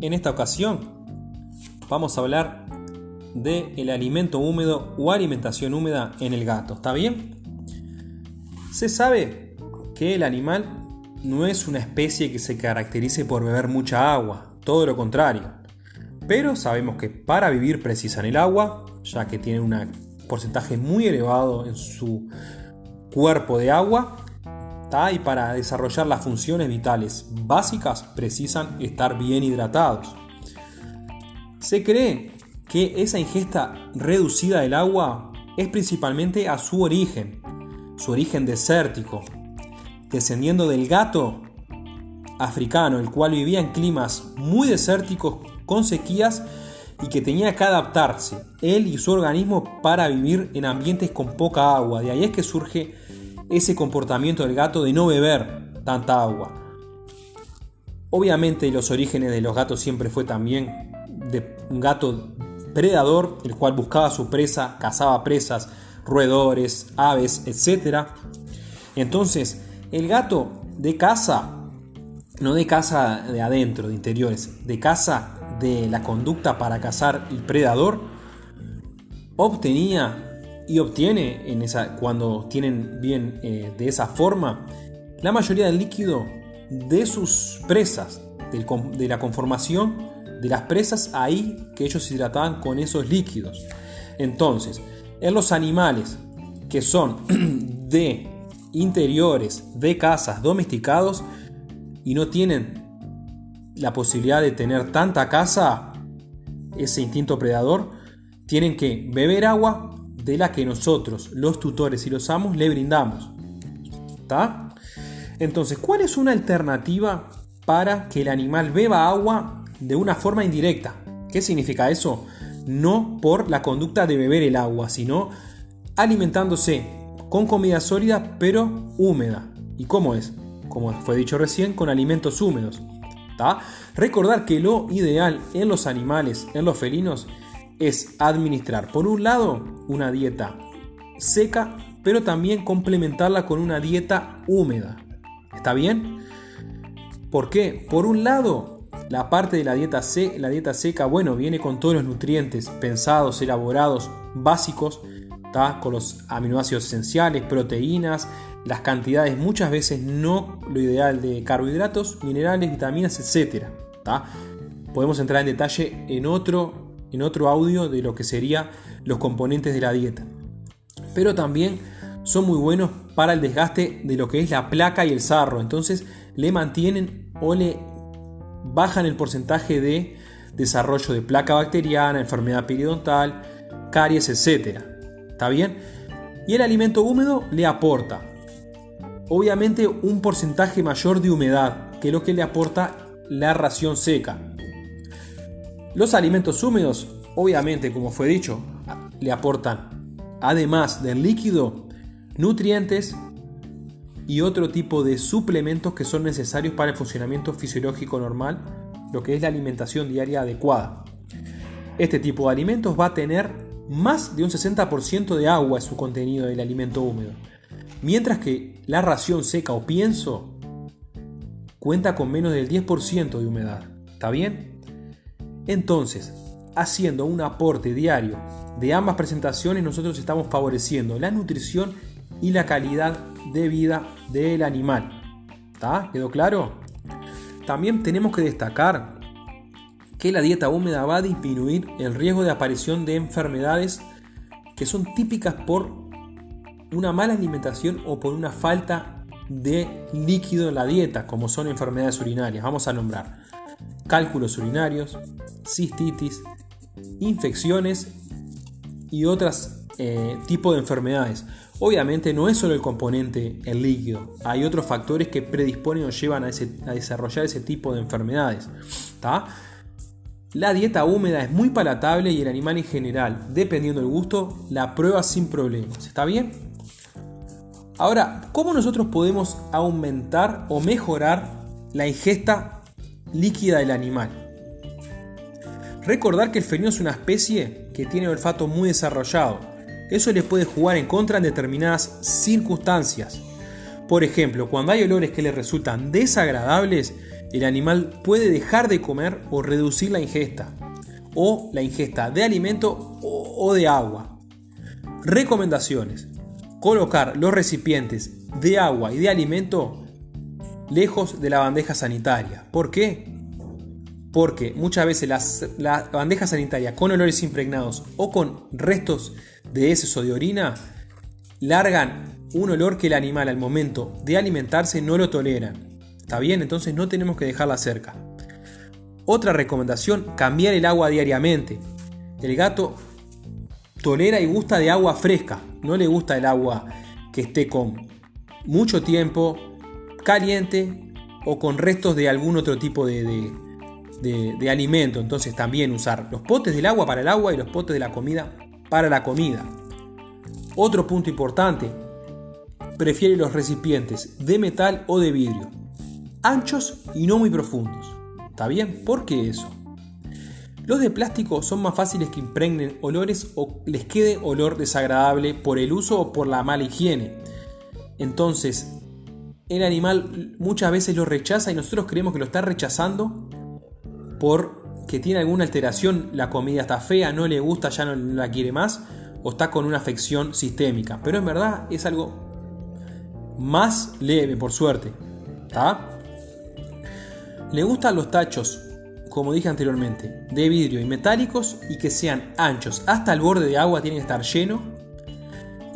En esta ocasión vamos a hablar de el alimento húmedo o alimentación húmeda en el gato, ¿está bien? Se sabe que el animal no es una especie que se caracterice por beber mucha agua, todo lo contrario. Pero sabemos que para vivir precisan el agua, ya que tienen un porcentaje muy elevado en su cuerpo de agua y para desarrollar las funciones vitales básicas precisan estar bien hidratados. Se cree que esa ingesta reducida del agua es principalmente a su origen, su origen desértico, descendiendo del gato africano, el cual vivía en climas muy desérticos con sequías y que tenía que adaptarse, él y su organismo, para vivir en ambientes con poca agua. De ahí es que surge ese comportamiento del gato de no beber tanta agua. Obviamente los orígenes de los gatos siempre fue también de un gato predador, el cual buscaba su presa, cazaba presas, roedores, aves, etc. Entonces, el gato de caza, no de caza de adentro, de interiores, de caza de la conducta para cazar el predador, obtenía y obtiene en esa, cuando tienen bien eh, de esa forma la mayoría del líquido de sus presas, de la conformación de las presas ahí que ellos hidrataban con esos líquidos. Entonces, en los animales que son de interiores, de casas domesticados y no tienen la posibilidad de tener tanta casa, ese instinto predador, tienen que beber agua de la que nosotros, los tutores y los amos, le brindamos. ¿Está? Entonces, ¿cuál es una alternativa para que el animal beba agua de una forma indirecta? ¿Qué significa eso? No por la conducta de beber el agua, sino alimentándose con comida sólida pero húmeda. ¿Y cómo es? Como fue dicho recién, con alimentos húmedos. ¿Está? Recordar que lo ideal en los animales, en los felinos, es administrar, por un lado, una dieta seca, pero también complementarla con una dieta húmeda. ¿Está bien? ¿Por qué? Por un lado, la parte de la dieta, la dieta seca, bueno, viene con todos los nutrientes pensados, elaborados, básicos, con los aminoácidos esenciales, proteínas, las cantidades muchas veces no lo ideal de carbohidratos, minerales, vitaminas, etc. Podemos entrar en detalle en otro en otro audio de lo que serían los componentes de la dieta. Pero también son muy buenos para el desgaste de lo que es la placa y el sarro. Entonces le mantienen o le bajan el porcentaje de desarrollo de placa bacteriana, enfermedad periodontal, caries, etc. ¿Está bien? Y el alimento húmedo le aporta, obviamente, un porcentaje mayor de humedad que lo que le aporta la ración seca. Los alimentos húmedos, obviamente, como fue dicho, le aportan, además del líquido, nutrientes y otro tipo de suplementos que son necesarios para el funcionamiento fisiológico normal, lo que es la alimentación diaria adecuada. Este tipo de alimentos va a tener más de un 60% de agua en su contenido del alimento húmedo, mientras que la ración seca o pienso cuenta con menos del 10% de humedad. ¿Está bien? Entonces, haciendo un aporte diario de ambas presentaciones, nosotros estamos favoreciendo la nutrición y la calidad de vida del animal. ¿Está? ¿Quedó claro? También tenemos que destacar que la dieta húmeda va a disminuir el riesgo de aparición de enfermedades que son típicas por una mala alimentación o por una falta de líquido en la dieta, como son enfermedades urinarias. Vamos a nombrar cálculos urinarios, cistitis, infecciones y otros eh, tipos de enfermedades. Obviamente no es solo el componente, el líquido, hay otros factores que predisponen o llevan a, desarrollar ese tipo de enfermedades. La dieta húmeda es muy palatable y el animal en general, dependiendo del gusto, la prueba sin problemas. ¿Está bien? Ahora, ¿cómo nosotros podemos aumentar o mejorar la ingesta líquida del animal? Recordar que el felino es una especie que tiene olfato muy desarrollado. Eso le puede jugar en contra en determinadas circunstancias. Por ejemplo, cuando hay olores que le resultan desagradables, el animal puede dejar de comer o reducir la ingesta, o la ingesta de alimento o de agua. Recomendaciones. Colocar los recipientes de agua y de alimento lejos de la bandeja sanitaria. ¿Por qué? Porque muchas veces la bandeja sanitaria con olores impregnados o con restos de heces o de orina largan un olor que el animal al momento de alimentarse no lo tolera. ¿Está bien? Entonces no tenemos que dejarla cerca. Otra recomendación, cambiar el agua diariamente. El gato tolera y gusta de agua fresca, no le gusta el agua que esté con mucho tiempo, caliente o con restos de algún otro tipo de, de, alimento. Entonces también usar los potes del agua para el agua y los potes de la comida para la comida. Otro punto importante, prefiere los recipientes de metal o de vidrio, anchos y no muy profundos. ¿Está bien? ¿Por qué eso? Los de plástico son más fáciles que impregnen olores o les quede olor desagradable por el uso o por la mala higiene. Entonces, el animal muchas veces lo rechaza y nosotros creemos que lo está rechazando porque tiene alguna alteración, la comida está fea, no le gusta, ya no la quiere más, o está con una afección sistémica. Pero en verdad es algo más leve, por suerte. Le gustan los tachos como dije anteriormente, de vidrio y metálicos y que sean anchos hasta el borde de agua, tienen que estar llenos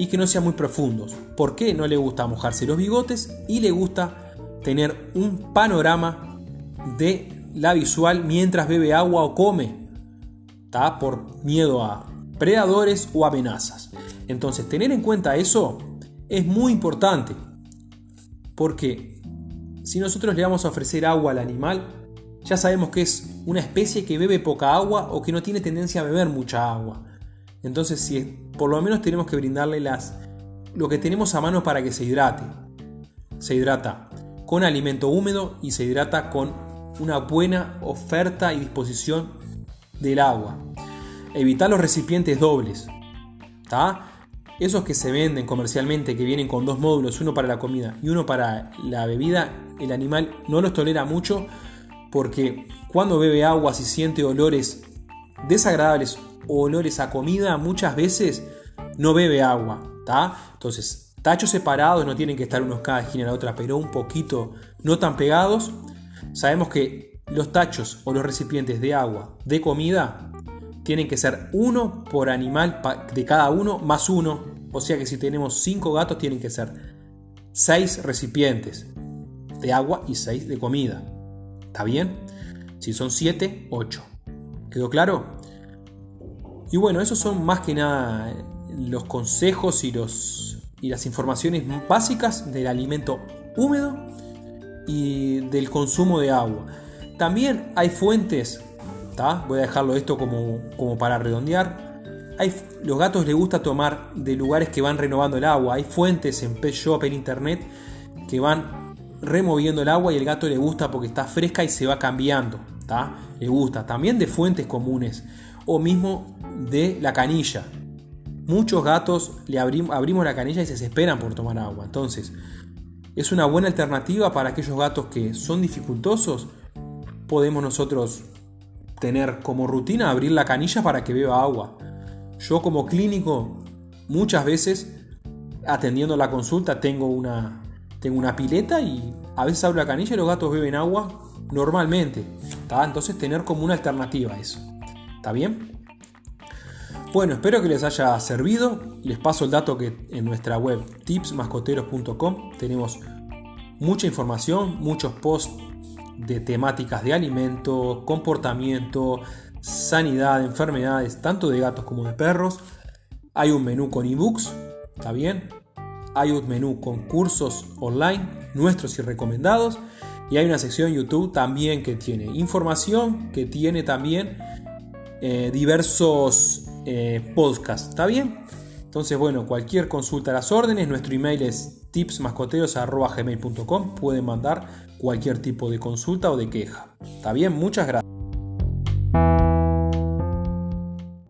y que no sean muy profundos. ¿Por qué? No le gusta mojarse los bigotes y le gusta tener un panorama de la visual mientras bebe agua o come, ¿tá? por miedo a predadores o amenazas. Entonces, tener en cuenta eso es muy importante, porque si nosotros le vamos a ofrecer agua al animal, ya sabemos que es una especie que bebe poca agua o que no tiene tendencia a beber mucha agua. Entonces, si por lo menos tenemos que brindarle las, lo que tenemos a mano para que se hidrate. Se hidrata con alimento húmedo y se hidrata con una buena oferta y disposición del agua. Evitar los recipientes dobles. Esos que se venden comercialmente, que vienen con dos módulos, uno para la comida y uno para la bebida, el animal no los tolera mucho porque cuando bebe agua si siente olores desagradables o olores a comida, muchas veces no bebe agua, Entonces, tachos separados no tienen que estar unos cada esquina a la otra, pero un poquito no tan pegados. Sabemos que los tachos o los recipientes de agua de comida tienen que ser uno por animal de cada uno más uno. O sea que si tenemos cinco gatos tienen que ser seis recipientes de agua y seis de comida. ¿Está bien? Si son 7, 8. ¿Quedó claro? Y bueno, esos son más que nada los consejos y, los, y las informaciones básicas del alimento húmedo y del consumo de agua. También hay fuentes, voy a dejarlo esto como, como para redondear. Hay, los gatos les gusta tomar de lugares que van renovando el agua. Hay fuentes en Pet Shop, en internet, que van removiendo el agua y el gato le gusta porque está fresca y se va cambiando. Le gusta. También de fuentes comunes o mismo de la canilla. Muchos gatos le abrimos la canilla y se desesperan por tomar agua. Entonces, es una buena alternativa para aquellos gatos que son dificultosos. Podemos nosotros tener como rutina abrir la canilla para que beba agua. Yo como clínico muchas veces atendiendo la consulta tengo una, tengo una pileta y a veces abro la canilla y los gatos beben agua normalmente. Entonces tener como una alternativa eso. ¿Está bien? Bueno, espero que les haya servido. Les paso el dato que en nuestra web tipsmascoteros.com tenemos mucha información, muchos posts de temáticas de alimento, comportamiento, sanidad, enfermedades, tanto de gatos como de perros. Hay un menú con ebooks, ¿está bien? hay un menú con cursos online, nuestros y recomendados, y hay una sección YouTube también que tiene información, que tiene también eh, diversos eh, podcasts, ¿está bien? Entonces, bueno, cualquier consulta a las órdenes, nuestro email es tipsmascoteros.gmail.com, pueden mandar cualquier tipo de consulta o de queja. ¿Está bien? Muchas gracias.